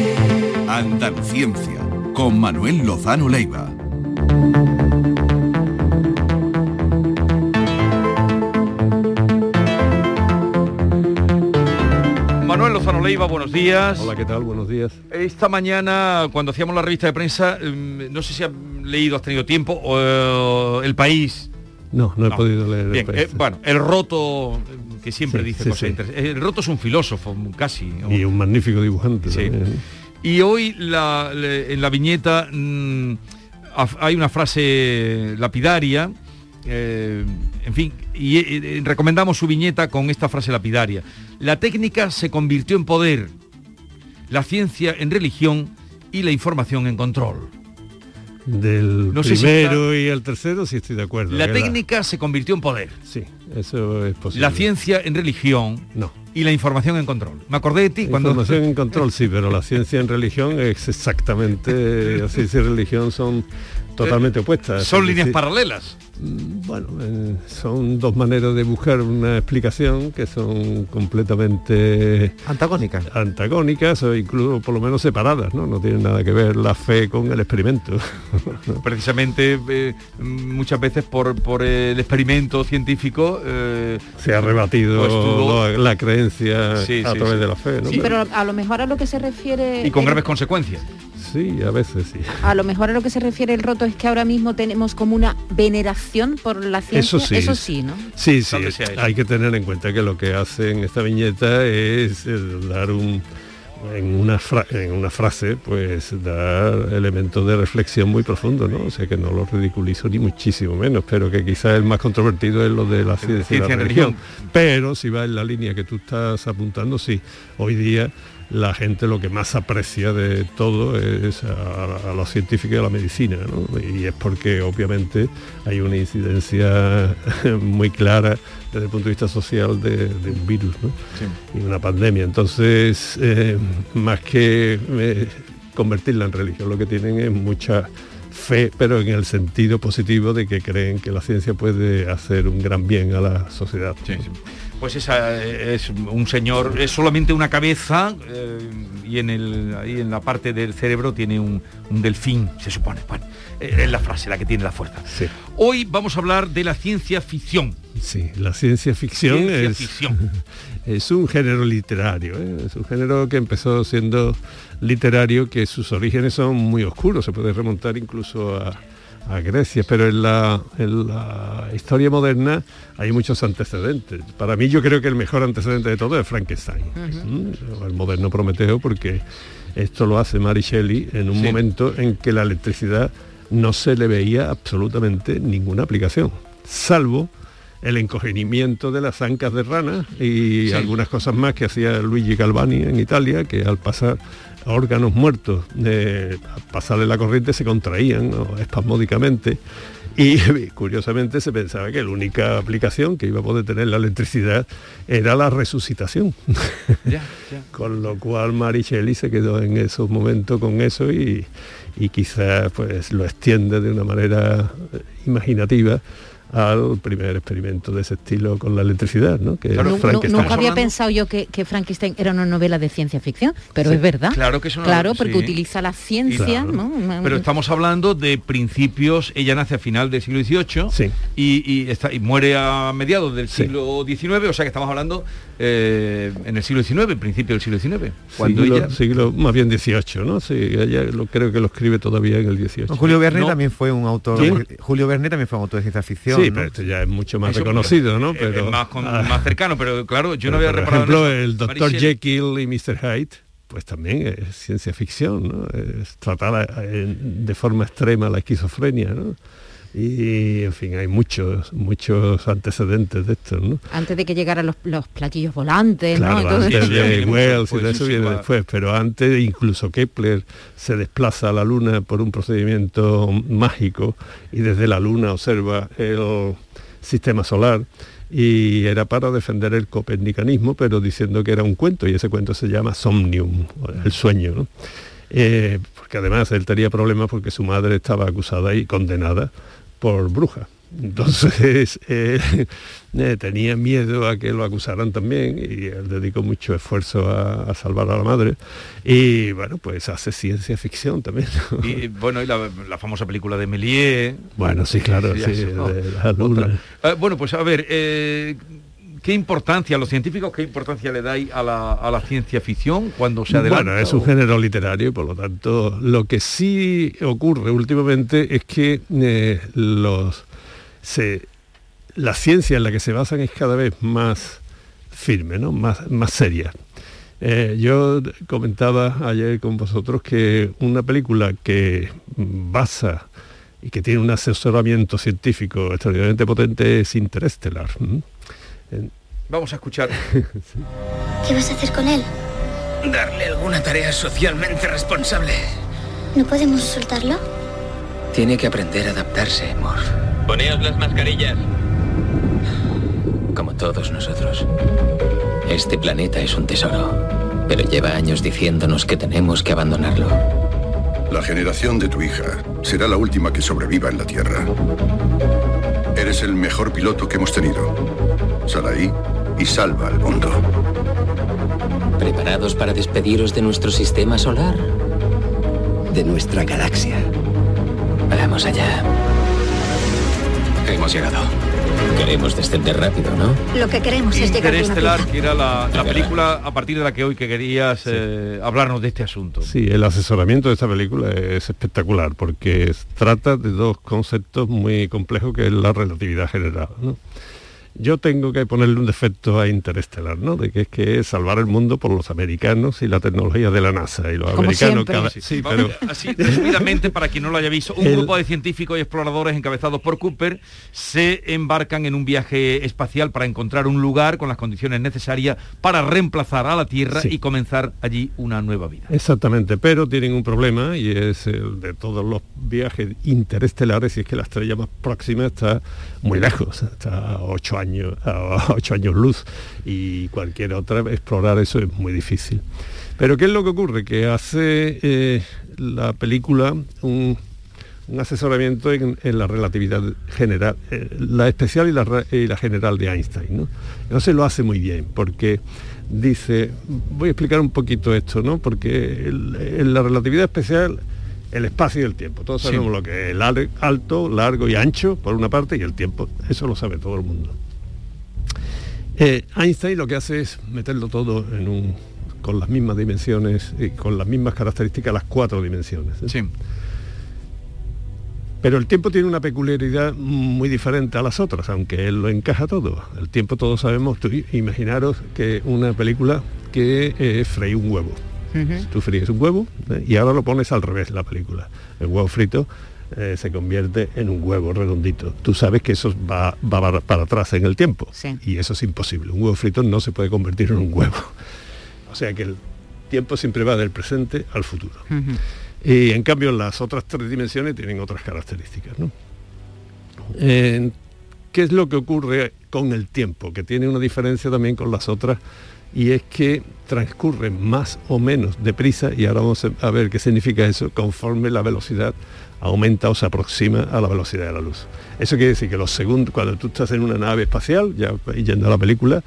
Andaluciencia, con Manuel Lozano Leiva. Manuel Lozano Leiva, buenos días. Hola, ¿qué tal? Buenos días. Esta mañana, cuando hacíamos la revista de prensa, mm, no sé si has leído, has tenido tiempo, o eh, El País. No, no he podido leer Bien, el eh, bueno, el roto, eh, que siempre Sí, dice sí, cosas sí. interesantes. El roto es un filósofo, casi. Y un magnífico dibujante. Y hoy en la viñeta mm, hay una frase lapidaria, eh, en fin, y eh, recomendamos su viñeta con esta frase lapidaria. La técnica se convirtió en poder, la ciencia en religión y la información en control. Del No sé si primero y el tercero sí estoy de acuerdo. La técnica se convirtió en poder. Sí, eso es posible. La ciencia en religión No. y la información en control. Me acordé de ti cuando... Información en control, sí, pero la ciencia en religión es exactamente, la ciencia y religión son totalmente opuestas. Son líneas decir, paralelas. mm, Bueno, eh, son dos maneras de buscar una explicación que son completamente Antagónicas. antagónicas o incluso por lo menos separadas, ¿no? No tienen nada que ver la fe con el experimento. precisamente eh, muchas veces por, por el experimento científico eh, Se ha rebatido pues tuvo- la, la creencia Sí, a sí, través sí. de la fe, ¿no? Sí, pero a lo mejor a lo que se refiere... y con graves consecuencias. Sí, a veces sí. A lo mejor a lo que se refiere el roto es que ahora mismo tenemos como una veneración por la ciencia. Eso sí. Eso sí, ¿no? Sí, sí, hay que tener en cuenta que lo que hace en esta viñeta es dar un en una, fra- en una frase, pues dar elementos de reflexión muy profundos, ¿no? O sea que no lo ridiculizo ni muchísimo menos, pero que quizás el más controvertido es lo de la ciencia, y ciencia la en religión. religión. Pero si va en la línea que tú estás apuntando, sí, hoy día la gente lo que más aprecia de todo es a, a la científica y a la medicina, ¿no? Y es porque obviamente hay una incidencia muy clara desde el punto de vista social de, de un virus ¿no? y una pandemia. Entonces, eh, más que eh, convertirla en religión, lo que tienen es mucha fe, pero en el sentido positivo de que creen que la ciencia puede hacer un gran bien a la sociedad. Pues esa es un señor, es solamente una cabeza eh, y en el, ahí en la parte del cerebro tiene un, un delfín, se supone. Bueno, eh, es la frase la que tiene la fuerza. Hoy vamos a hablar de la ciencia ficción. Sí, la ciencia ficción, Ciencia es, ficción. es un género literario, ¿eh? es un género que empezó siendo literario, que sus orígenes son muy oscuros, se puede remontar incluso a, a Grecia, pero en la, en la historia moderna hay muchos antecedentes. Para mí yo creo que el mejor antecedente de todo es Frankenstein, ¿m? el moderno Prometeo, porque esto lo hace Mary Shelley en un Sí. momento en que la electricidad no se le veía absolutamente ninguna aplicación, salvo el encogenimiento de las ancas de rana y Sí. algunas cosas más que hacía Luigi Galvani en Italia, que al pasar órganos muertos, al pasarle la corriente se contraían ¿no? espasmódicamente y curiosamente se pensaba que la única aplicación que iba a poder tener la electricidad era la resucitación. Con lo cual Mary Shelley se quedó en esos momentos con eso y, y quizás pues lo extiende de una manera imaginativa al primer experimento de ese estilo con la electricidad, ¿no? Que Frankenstein. nunca había pensado yo que, que Frankenstein era una novela de ciencia ficción, pero Sí, es verdad. claro que es una- Claro, porque sí. utiliza la ciencia, Claro. ¿no? Pero estamos hablando de principios, ella nace a final del siglo XVIII y, y está, y muere a mediados del siglo XIX, o sea que estamos hablando eh, en el siglo XIX, principio del siglo XIX. Cuando siglo, ella... siglo más bien 18, ¿no? Sí, ella lo, creo que lo escribe todavía en el 18. Julio Verne No, también fue un autor. Julio Verne también fue un autor de ciencia ficción. Sí, ¿no? pero este ya es mucho más Eso, reconocido, ¿no? Pero es más, con- ah, más cercano, pero claro, yo no había por reparado en ejemplo, eso. el Shelley. Jekyll y Mr. Hyde, pues también es ciencia ficción, ¿no? Es tratar eh, de forma extrema la esquizofrenia, ¿no? Y, en fin, hay muchos, muchos antecedentes de esto, ¿no? Antes de que llegaran los, los platillos volantes, ¿no? Claro, Entonces- antes Sí, de sí, Wells y pues, de sí, eso sí, viene va. después, pero antes incluso Kepler se desplaza a la Luna por un procedimiento mágico y desde la Luna observa el sistema solar y era para defender el copernicanismo, pero diciendo que era un cuento y ese cuento se llama Somnium, el sueño. ¿no? Eh, porque además él tenía problemas porque su madre estaba acusada y condenada por bruja. Entonces eh, eh, tenía miedo a que lo acusaran también y él dedicó mucho esfuerzo a, a salvar a la madre. Y bueno, pues hace ciencia ficción también. ¿no? Y bueno, y la, la famosa película de Méliès. Bueno, sí, claro, sí, eso, de la luna. Eh, bueno, pues a ver, eh, ¿qué importancia, los científicos, qué importancia le dais a la, a la ciencia ficción cuando se adelanta? Bueno, es un género literario y por lo tanto lo que sí ocurre últimamente es que eh, los se, la ciencia en la que se basan es cada vez más firme, ¿no? más, más seria. Eh, yo comentaba ayer con vosotros que una película que basa y que tiene un asesoramiento científico extraordinariamente potente es Interestelar. En- Vamos a escuchar. ¿Qué vas a hacer con él? Darle alguna tarea socialmente responsable. ¿No podemos soltarlo? Tiene que aprender a adaptarse, Morph. Poneos las mascarillas. Como todos nosotros. Este planeta es un tesoro, pero lleva años diciéndonos que tenemos que abandonarlo. La generación de tu hija será la última que sobreviva en la Tierra. Eres el mejor piloto que hemos tenido. Sal ahí y salva al mundo. ¿Preparados para despediros de nuestro sistema solar? De nuestra galaxia. Vamos allá. Hemos llegado. Queremos descender rápido, ¿no? Lo que queremos es llegar Interestelar, que era la, la La película a partir de la que hoy que querías eh, hablarnos de este asunto. Sí, el asesoramiento de esta película es espectacular porque trata de dos conceptos muy complejos que es la relatividad general. ¿no? Yo tengo que ponerle un defecto a Interestelar, ¿no? De que es que es salvar el mundo por los americanos y la tecnología de la NASA y los Como americanos siempre. cada- Sí, sí, pero Así, resumidamente, para quien no lo haya visto, un El- grupo de científicos y exploradores encabezados por Cooper se embarcan en un viaje espacial para encontrar un lugar con las condiciones necesarias para reemplazar a la Tierra Sí. y comenzar allí una nueva vida. Exactamente, pero tienen un problema y es el de todos los viajes interestelares y es que la estrella más próxima está muy lejos, está a ocho años, a ocho años luz y cualquier otra explorar eso es muy difícil. Pero ¿qué es lo que ocurre? Que hace eh, la película un, un asesoramiento en, en la relatividad general, eh, la especial y la, ra- y la general de Einstein. ¿no? Entonces lo hace muy bien, porque dice, voy a explicar un poquito esto, ¿no? porque en la relatividad especial el espacio y el tiempo. Todos Sí. sabemos lo que es el al- alto, largo y ancho, por una parte, y el tiempo. Eso lo sabe todo el mundo. Eh, Einstein lo que hace es meterlo todo en un, con las mismas dimensiones y con las mismas características, las cuatro dimensiones. ¿eh? Pero el tiempo tiene una peculiaridad muy diferente a las otras, aunque él lo encaja todo. El tiempo todos sabemos, tú imaginaros que una película que eh, freí un huevo. Tú fríes un huevo ¿eh? y ahora lo pones al revés la película. El huevo frito eh, se convierte en un huevo redondito. Tú sabes que eso va, va para, para atrás en el tiempo. Y eso es imposible. Un huevo frito no se puede convertir en un huevo. O sea que el tiempo siempre va del presente al futuro. Y en cambio las otras tres dimensiones tienen otras características. ¿no? Eh, ¿Qué es lo que ocurre con el tiempo? Que tiene una diferencia también con las otras y es que transcurre más o menos deprisa, y ahora vamos a ver qué significa eso, conforme la velocidad aumenta o se aproxima a la velocidad de la luz. Eso quiere decir que los segundos, cuando tú estás en una nave espacial, ya yendo a la película,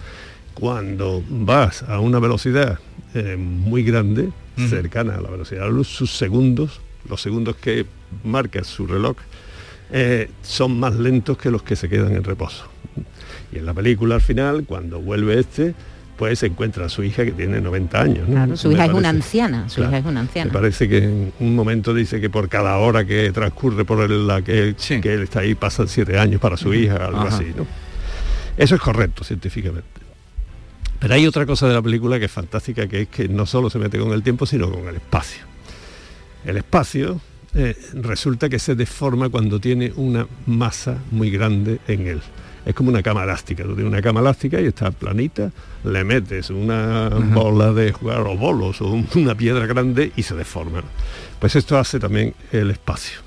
cuando vas a una velocidad eh, muy grande, cercana a la velocidad de la luz, sus segundos, los segundos que marca su reloj, eh, son más lentos que los que se quedan en reposo. Y en la película al final, cuando vuelve este, pues se encuentra a su hija que tiene 90 años. ¿no? Claro, su Me hija es una anciana, su Claro. hija es una Me anciana. parece que en un momento dice que por cada hora que transcurre por el- la que, que él está ahí pasan siete años para su hija, algo Ajá. así, ¿no? Eso es correcto científicamente. Pero hay otra cosa de la película que es fantástica, que es que no solo se mete con el tiempo, sino con el espacio. El espacio eh, resulta que se deforma cuando tiene una masa muy grande en él. Es como una cama elástica. Tú tienes una cama elástica y está planita, le metes una bola de jugar o bolos o un- una piedra grande y se deforma. Pues esto hace también el espacio.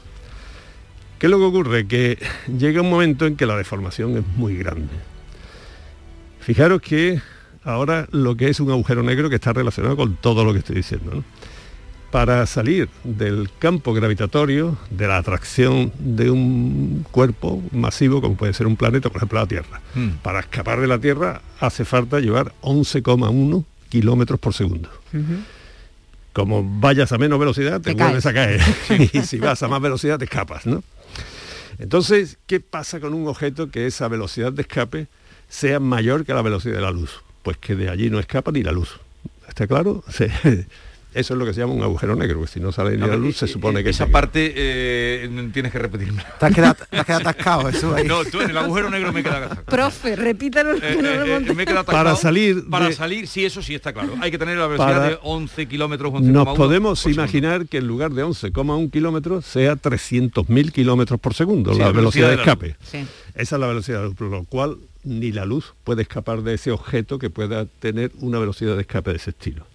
¿Qué es lo que ocurre? Que llega un momento en que la deformación es muy grande. Fijaros que ahora lo que es un agujero negro que está relacionado con todo lo que estoy diciendo. ¿no? Para salir del campo gravitatorio, de la atracción de un cuerpo masivo, como puede ser un planeta, por ejemplo la Tierra, Mm. para escapar de la Tierra hace falta llevar 11,1 kilómetros por segundo. Como vayas a menos velocidad, te, Te vuelves a caer. y si vas a más velocidad, te escapas, ¿no? Entonces, ¿qué pasa con un objeto que esa velocidad de escape sea mayor que la velocidad de la luz? Pues que de allí no escapa ni la luz. ¿Está claro? Se- Eso es lo que se llama un agujero negro, que si no sale ni la luz se supone que esa sigue. parte eh, tienes que repetirme. Te has quedado, te has quedado atascado, eso ahí. No, tú en el agujero negro me he quedado atascado. Profe, repítalo. Eh, que no lo eh, eh, me he quedado Para atascado. salir para de- salir sí eso sí está claro hay que tener la velocidad Para- de 11 kilómetros 11,1 Nos podemos por imaginar que en lugar de 11,1 kilómetros sea 300.000 kilómetros por segundo, Sí, la la velocidad de velocidad de la escape. Sí. Esa es la velocidad de la luz, por lo cual ni la luz puede escapar de ese objeto que pueda tener una velocidad de escape de ese estilo.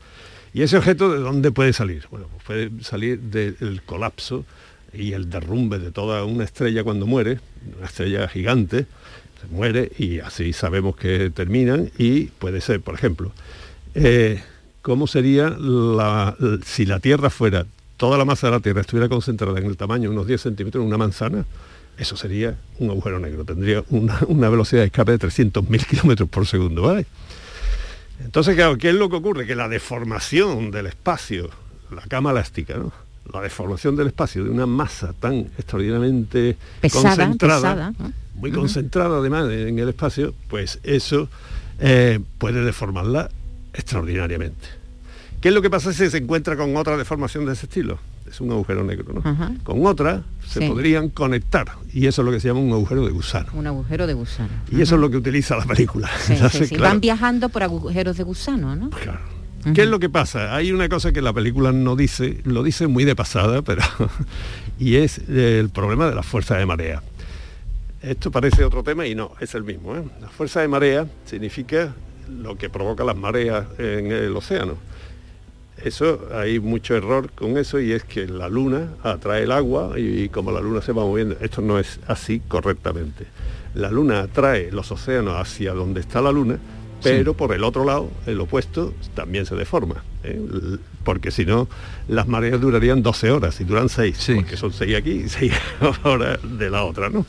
¿Y ese objeto de dónde puede salir? Bueno, pues puede salir del colapso y el derrumbe de toda una estrella cuando muere, una estrella gigante, se muere y así sabemos que terminan y puede ser, por ejemplo, eh, ¿cómo sería la, si la Tierra fuera, toda la masa de la Tierra estuviera concentrada en el tamaño de unos 10 centímetros en una manzana? Eso sería un agujero negro, tendría una, una velocidad de escape de 300.000 kilómetros por segundo, ¿vale? Entonces, claro, ¿qué es lo que ocurre? Que la deformación del espacio, la cama elástica, ¿no? la deformación del espacio de una masa tan extraordinariamente Pesada, concentrada, pesada, ¿no? muy concentrada además en el espacio, pues eso eh, puede deformarla extraordinariamente. ¿Qué es lo que pasa si se encuentra con otra deformación de ese estilo? Es un agujero negro, ¿no? Ajá. Con otra se Sí. podrían conectar y eso es lo que se llama un agujero de gusano. Un agujero de gusano. Y eso es lo que utiliza la película. Sí, sí, Entonces, sí. claro, Van viajando por agujeros de gusano, ¿no? ¿Qué es lo que pasa? Hay una cosa que la película no dice, lo dice muy de pasada, pero y es el problema de la fuerza de marea. Esto parece otro tema y no, es el mismo. ¿eh? La fuerza de marea significa lo que provoca las mareas en el océano. Eso, hay mucho error con eso y es que la luna atrae el agua y, como la luna se va moviendo, esto no es así correctamente. La luna atrae los océanos hacia donde está la luna pero por el otro lado, el opuesto, también se deforma. ¿eh? Porque si no, las mareas durarían 12 horas y duran 6, porque son 6 aquí y 6 horas de la otra, ¿no?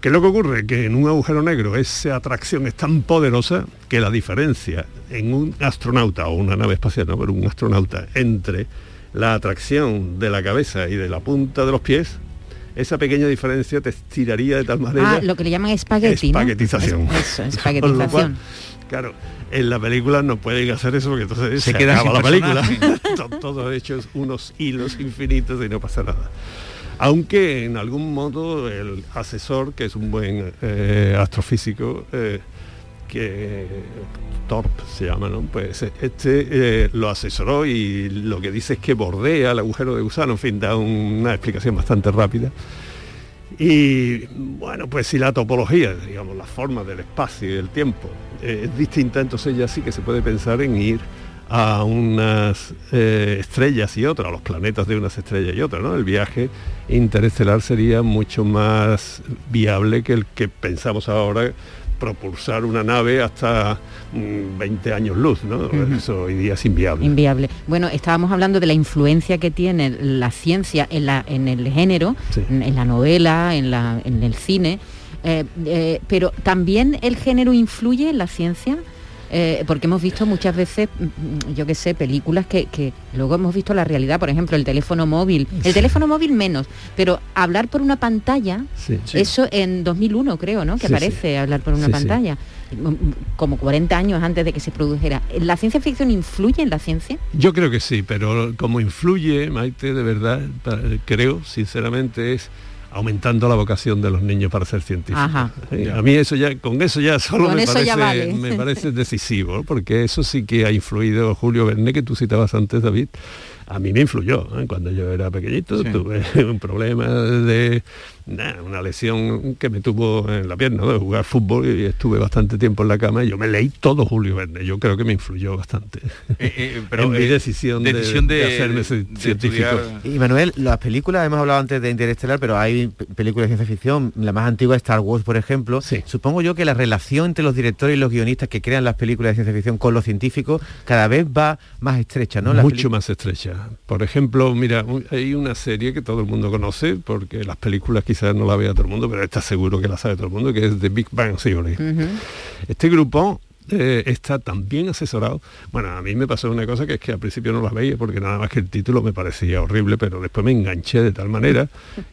¿Qué es lo que ocurre? Que en un agujero negro esa atracción es tan poderosa que la diferencia en un astronauta o una nave espacial, no, pero un astronauta, entre la atracción de la cabeza y de la punta de los pies, esa pequeña diferencia te estiraría de tal manera... Ah, lo que le llaman espagueti, ¿no? Espaguetización. Es- Eso, lo espaguetización. cual, claro, en la película no pueden hacer eso porque entonces Se se, queda acaba la película. Son todos hechos unos hilos infinitos y no pasa nada. Aunque en algún modo el asesor, que es un buen eh, astrofísico, eh, que Torp se llama, ¿no? Pues este eh, lo asesoró y lo que dice es que bordea el agujero de gusano, en fin, da una explicación bastante rápida. Y bueno, pues si la topología, digamos, la forma del espacio y del tiempo es distinta, entonces ya sí que se puede pensar en ir a unas eh, estrellas y otras, a los planetas de unas estrellas y otras, ¿no? El viaje interestelar sería mucho más viable que el que pensamos ahora propulsar una nave hasta mm, 20 años luz, ¿no? Eso hoy día es inviable. Inviable. Bueno, estábamos hablando de la influencia que tiene la ciencia en, la, en el género, Sí. en la novela, en, la, en el cine, eh, eh, pero también el género influye en la ciencia. Eh, porque hemos visto muchas veces, mm, yo qué sé, películas que, que luego hemos visto la realidad, por ejemplo, el teléfono móvil. El teléfono móvil menos, pero hablar por una pantalla, Sí. eso en 2001 creo, ¿no? Que Sí, aparece hablar por una Sí, sí. pantalla, Mm, como 40 años antes de que se produjera. ¿La ciencia ficción influye en la ciencia? Yo creo que sí, pero como influye, Maite, de verdad, creo, sinceramente, es aumentando la vocación de los niños para ser científicos. Ajá. A mí eso ya, con eso ya solo me, eso parece, ya vale. me parece decisivo, ¿no? porque eso sí que ha influido Julio Verne, que tú citabas antes, David. A mí me influyó, ¿eh? cuando yo era pequeñito, Sí. tuve un problema de nah, una lesión que me tuvo en la pierna, ¿no? de jugar fútbol y estuve bastante tiempo en la cama y yo me leí todo Julio Verne, yo creo que me influyó bastante. Eh, eh, pero, en mi eh, decisión, de- decisión de, de- hacerme de científico. estudiar- Y Manuel, las películas, hemos hablado antes de Interestelar, pero hay películas de ciencia ficción, la más antigua Star Wars, por ejemplo. Supongo yo que la relación entre los directores y los guionistas que crean las películas de ciencia ficción con los científicos cada vez va más estrecha, ¿no? Las Mucho más estrecha. Por ejemplo, mira, hay una serie que todo el mundo conoce, porque las películas quizás no la vea todo el mundo, pero está seguro que la sabe todo el mundo, que es The Big Bang Theory. Este grupo eh, está tan bien asesorado. Bueno, a mí me pasó una cosa que es que al principio no las veía porque nada más que el título me parecía horrible, pero después me enganché de tal manera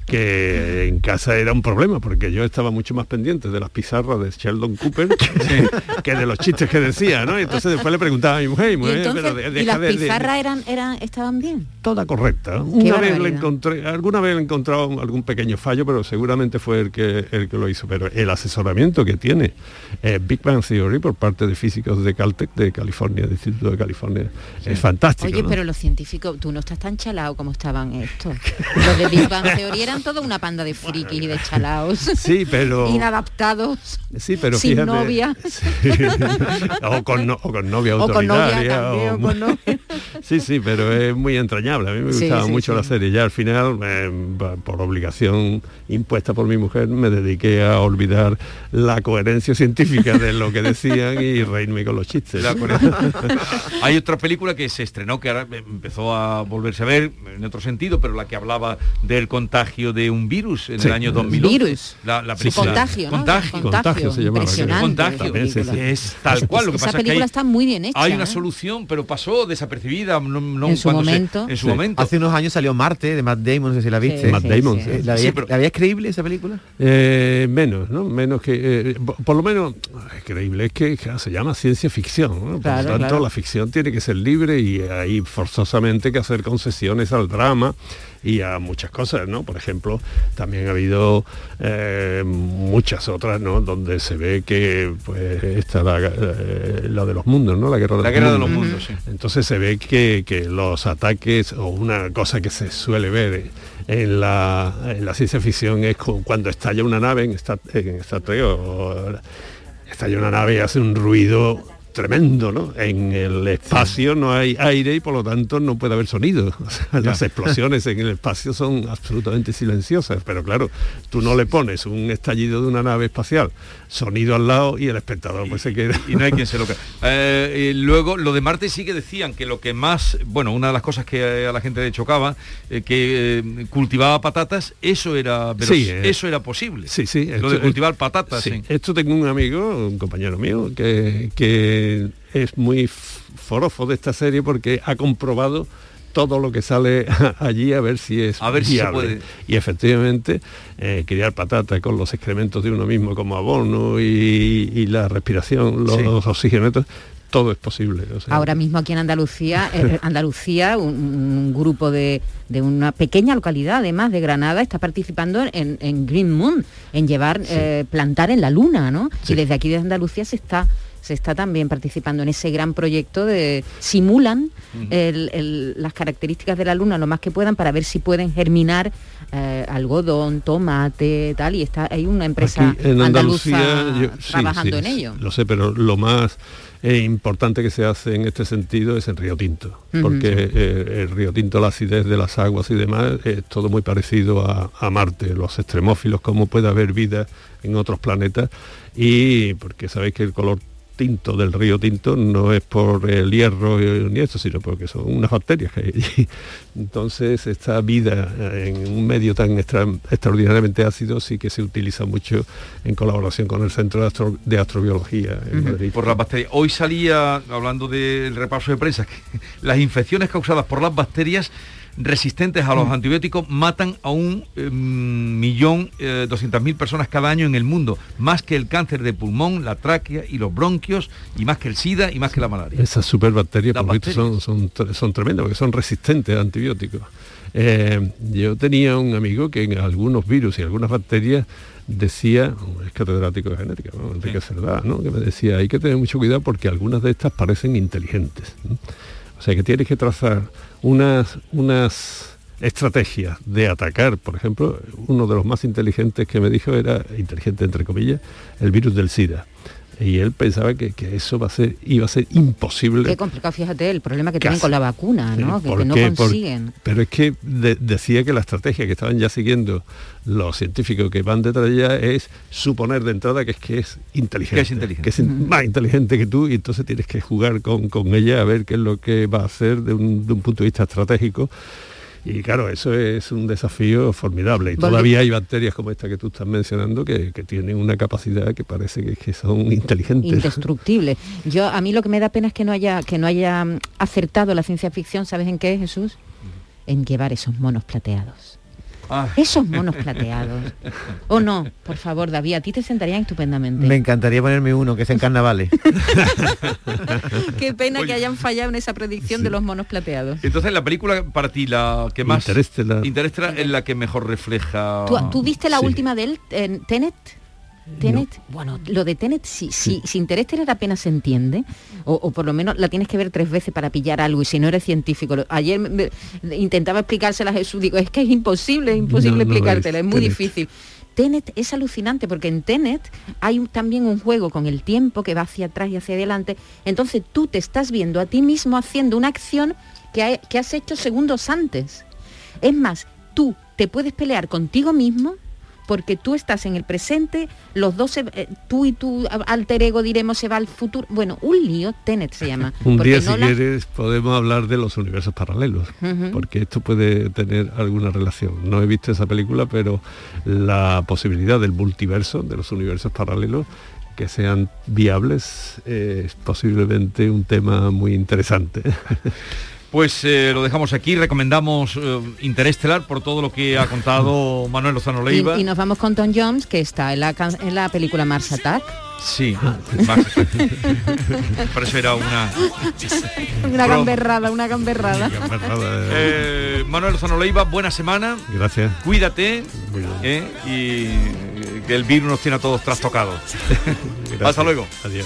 que en casa era un problema porque yo estaba mucho más pendiente de las pizarras de Sheldon Cooper que, que de los chistes que decía, ¿no? Y entonces después le preguntaba a mi mujer, Y, mujer, entonces, pero de- ¿y deja las de- de- pizarras eran, eran, estaban bien? toda correcta. Una vez le encontré, alguna vez he encontrado algún pequeño fallo, pero seguramente fue el que el que lo hizo. Pero el asesoramiento que tiene eh, Big Bang Theory por parte de físicos de Caltech de California, del Instituto de California, es fantástico. Oye, ¿no? pero los científicos, tú no estás tan chalado como estaban estos. Los de Big Bang Theory eran toda una panda de frikis y de chalaos. Sí, pero Inadaptados. sí, pero sin fíjate, novia. Sí. o, con no- o con novia O con novia autoritaria. también, o con novia. Sí, sí, pero es muy entrañable. A mí me Sí, gustaba sí, mucho sí. la serie. Ya al final, eh, por obligación impuesta por mi mujer, me dediqué a olvidar la coherencia científica de lo que decían y reírme con los chistes. Hay otra película que se estrenó, que ahora empezó a volverse a ver en otro sentido, pero la que hablaba del contagio de un virus en Sí. el año 2011. Virus. La, la Sí, película. contagio, ¿no? Contagio. Contagio se llamaba. Contagio. Es tal cual. Lo que Esa pasa es que hay, está muy bien hecha. hay una ¿eh? solución, pero pasó desapercibida. no- no En su se- momento. en su Sí. momento. Hace unos años salió Marte de Matt Damon, no sé si la viste. Sí, Matt sí, Damon, sí. ¿La Sí, veías, pero- la creíble esa película? Eh, menos, ¿no? Menos que... eh, por, por lo menos, es creíble, es que claro, se llama ciencia ficción. ¿no? Por Claro, lo tanto, claro. la ficción tiene que ser libre y hay forzosamente que hacer concesiones al drama y a muchas cosas, ¿no? Por ejemplo, también ha habido eh, muchas otras, ¿no? Donde se ve que pues está la, eh, la de los mundos, ¿no? La guerra de, La los, guerra de mundos. los mundos, sí. Entonces se ve que, que los ataques, o una cosa que se suele ver en la, en la ciencia ficción es cu- cuando estalla una nave en Star, en Star Trek o estalla una nave y hace un ruido tremendo, ¿no? En el espacio no hay aire y por lo tanto no puede haber sonido. O sea, las explosiones en el espacio son absolutamente silenciosas, pero claro, tú no le pones un estallido de una nave espacial, sonido al lado y el espectador pues se queda. Y no hay quien se lo eh, y luego, lo de Marte sí que decían que lo que más, bueno, una de las cosas que a la gente le chocaba, eh, que eh, cultivaba patatas, eso era Sí, veros- eh, eso era posible. Sí, sí. Lo de cultivar patatas. Sí, sí. Esto tengo un amigo, un compañero mío, que, que es muy forofo de esta serie porque ha comprobado todo lo que sale allí a ver si es A ver si se viable. puede. Y efectivamente, eh, criar patata con los excrementos de uno mismo como abono y, y la respiración, los, Sí. oxígenos, todo es posible. o sea, Ahora mismo aquí en Andalucía, eh, Andalucía, un, un grupo de, de una pequeña localidad, además de Granada, está participando en, en Green Moon, en llevar, eh, plantar en la luna, ¿no? Y desde aquí de Andalucía se está se está también participando en ese gran proyecto de simulan el- el- las características de la luna lo más que puedan para ver si pueden germinar eh, algodón, tomate, tal, y está hay una empresa Aquí en andaluza Andalucía yo- sí, trabajando sí, en ello. Lo sé, pero lo más eh, importante que se hace en este sentido es en Río Tinto, porque eh, el Río Tinto, la acidez de las aguas y demás, es todo muy parecido a, a Marte, los extremófilos, cómo puede haber vida en otros planetas, y porque sabéis que el color tinto del río Tinto no es por el hierro ni esto, sino porque son unas bacterias que hay allí. Entonces, esta vida eh, en un medio tan extra- extraordinariamente ácido sí que se utiliza mucho en colaboración con el Centro de, Astro- de Astrobiología en Madrid. Por las bacterias. Hoy salía, hablando del repaso de prensa, que las infecciones causadas por las bacterias resistentes a los antibióticos matan a un eh, millón eh, doscientas mil personas cada año en el mundo, más que el cáncer de pulmón, la tráquea y los bronquios, y más que el SIDA y más que la malaria. Esas superbacterias, por lo visto, son, son, son tremendas, porque son resistentes a antibióticos. Eh, yo tenía un amigo que en algunos virus y algunas bacterias decía, es catedrático de genética, ¿no? Enrique Cerdá, ¿no? que me decía, hay que tener mucho cuidado porque algunas de estas parecen inteligentes. ¿no? O sea que tienes que trazar unas, unas estrategias de atacar, por ejemplo, uno de los más inteligentes que me dijo era, inteligente entre comillas, el virus del SIDA. Y él pensaba que, que eso va a ser, iba a ser imposible. Qué complicado, fíjate, el problema que tienen con la vacuna, ¿no? Que, ¿Por que no? Por- consiguen. pero es que de- decía que la estrategia que estaban ya siguiendo los científicos que van detrás de ella es suponer de entrada que es que es inteligente. Que es inteligente. que es in- más inteligente que tú y entonces tienes que jugar con, con ella a ver qué es lo que va a hacer de un, de un punto de vista estratégico. Y claro, eso es un desafío formidable. Y todavía hay bacterias como esta que tú estás mencionando que, que tienen una capacidad que parece que, que son inteligentes. Indestructible. Yo a mí lo que me da pena es que no haya que no haya acertado la ciencia ficción, ¿sabes en qué, Jesús? En llevar esos monos plateados. Ah. Esos monos plateados. O no, por favor, David, a ti te sentarían estupendamente. Me encantaría ponerme uno que es en carnavales. Qué pena que hayan fallado en esa predicción de los monos plateados. Entonces la película para ti la que más Interestelar. Interestelar es la que mejor refleja ¿Tú, tú viste la Sí. última de él, en Tenet? Bueno, lo de Tenet, si, si, si Interestelar apenas se entiende, o, o por lo menos la tienes que ver tres veces para pillar algo, y si no eres científico, lo- ayer me- me- intentaba explicársela a Jesús, digo, es que es imposible, es imposible No, explicártela, es, es muy Tenet. difícil. Tenet es alucinante porque en Tenet hay un- también un juego con el tiempo que va hacia atrás y hacia adelante. Entonces tú te estás viendo a ti mismo haciendo una acción que, ha- que has hecho segundos antes. Es más, tú te puedes pelear contigo mismo porque tú estás en el presente, los dos, se- eh, tú y tu alter ego, diremos, se va al futuro. Bueno, un lío, Tenet se llama. Un día, si Nolan- quieres, podemos hablar de los universos paralelos, porque esto puede tener alguna relación. No he visto esa película, pero la posibilidad del multiverso, de los universos paralelos, que sean viables, eh, es posiblemente un tema muy interesante. Pues eh, lo dejamos aquí, recomendamos eh, Interestelar por todo lo que ha contado Manuel Lozano Leiva. y, y nos vamos con Tom Jones, que está en la, can- en la película Mars Attack. Sí, más- por eso era una... Una gamberrada, una gamberrada. Eh, Manuel Lozano Leiva, buena semana. Gracias. Cuídate eh, y que el virus nos tiene a todos trastocados. Hasta luego. Adiós.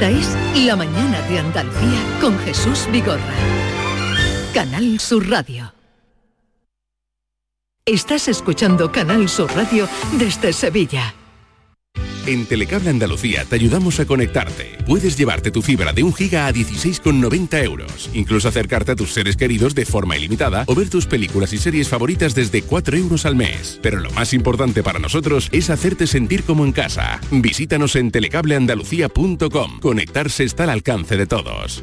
Esta es La Mañana de Andalucía con Jesús Vigorra. Canal Sur Radio. Estás escuchando Canal Sur Radio desde Sevilla. En Telecable Andalucía te ayudamos a conectarte. Puedes llevarte tu fibra de un giga a 16,90 euros. Incluso acercarte a tus seres queridos de forma ilimitada o ver tus películas y series favoritas desde 4 euros al mes. Pero lo más importante para nosotros es hacerte sentir como en casa. Visítanos en telecableandalucía.com. Conectarse está al alcance de todos.